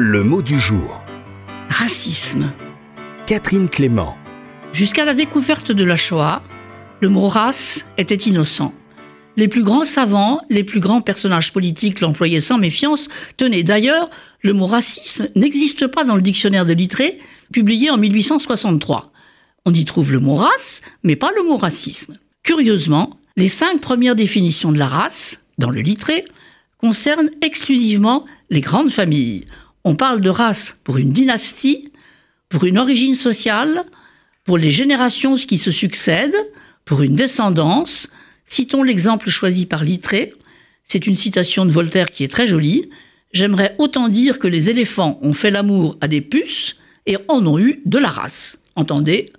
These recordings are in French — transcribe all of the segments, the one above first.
Le mot du jour. Racisme. Catherine Clément. Jusqu'à la découverte de la Shoah, le mot race était innocent. Les plus grands savants, les plus grands personnages politiques l'employaient sans méfiance. Tenez, d'ailleurs, le mot racisme n'existe pas dans le dictionnaire de Littré, publié en 1863. On y trouve le mot race, mais pas le mot racisme. Curieusement, les cinq premières définitions de la race, dans le Littré, concernent exclusivement les grandes familles. On parle de race pour une dynastie, pour une origine sociale, pour les générations qui se succèdent, pour une descendance. Citons l'exemple choisi par Littré. C'est une citation de Voltaire qui est très jolie. J'aimerais autant dire que les éléphants ont fait l'amour à des puces et en ont eu de la race. Entendez,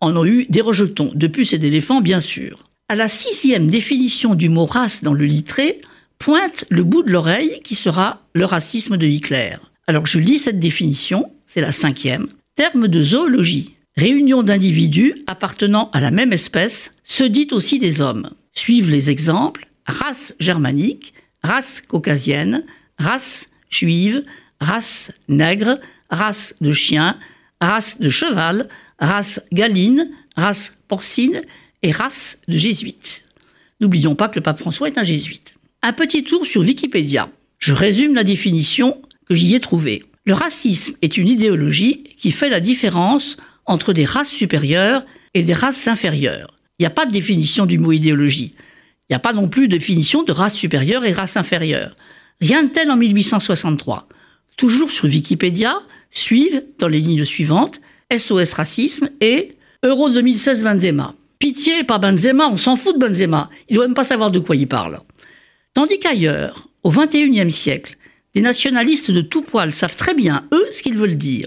en ont eu des rejetons, de puces et d'éléphants bien sûr. À la sixième définition du mot race dans le Littré, pointe le bout de l'oreille qui sera le racisme de Hitler. Alors je lis cette définition, c'est la cinquième. Terme de zoologie. Réunion d'individus appartenant à la même espèce, se dit aussi des hommes. Suivent les exemples race germanique, race caucasienne, race juive, race nègre, race de chien, race de cheval, race galine, race porcine et race de jésuite. N'oublions pas que le pape François est un jésuite. Un petit tour sur Wikipédia. Je résume la définition que j'y ai trouvée. Le racisme est une idéologie qui fait la différence entre des races supérieures et des races inférieures. Il n'y a pas de définition du mot idéologie. Il n'y a pas non plus de définition de race supérieure et race inférieure. Rien de tel en 1863. Toujours sur Wikipédia, suivent, dans les lignes suivantes, SOS Racisme et Euro 2016 Benzema. Pitié, pas Benzema, on s'en fout de Benzema. Il ne doit même pas savoir de quoi il parle. Tandis qu'ailleurs, au XXIe siècle, des nationalistes de tout poil savent très bien, eux, ce qu'ils veulent dire.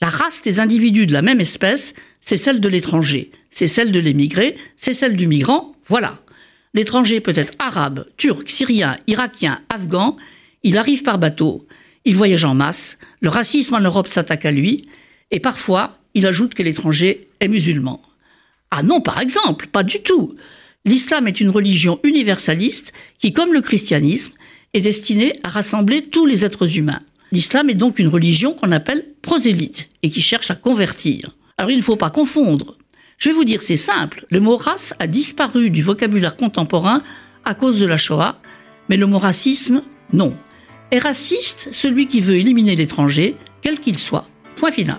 La race des individus de la même espèce, c'est celle de l'étranger, c'est celle de l'émigré, c'est celle du migrant, voilà. L'étranger peut être arabe, turc, syrien, irakien, afghan, il arrive par bateau, il voyage en masse, le racisme en Europe s'attaque à lui, et parfois il ajoute que l'étranger est musulman. Ah non, par exemple, pas du tout. L'islam est une religion universaliste qui, comme le christianisme, est destinée à rassembler tous les êtres humains. L'islam est donc une religion qu'on appelle prosélyte et qui cherche à convertir. Alors il ne faut pas confondre. Je vais vous dire, c'est simple. Le mot race a disparu du vocabulaire contemporain à cause de la Shoah, mais le mot racisme, non. Est raciste celui qui veut éliminer l'étranger, quel qu'il soit. Point final.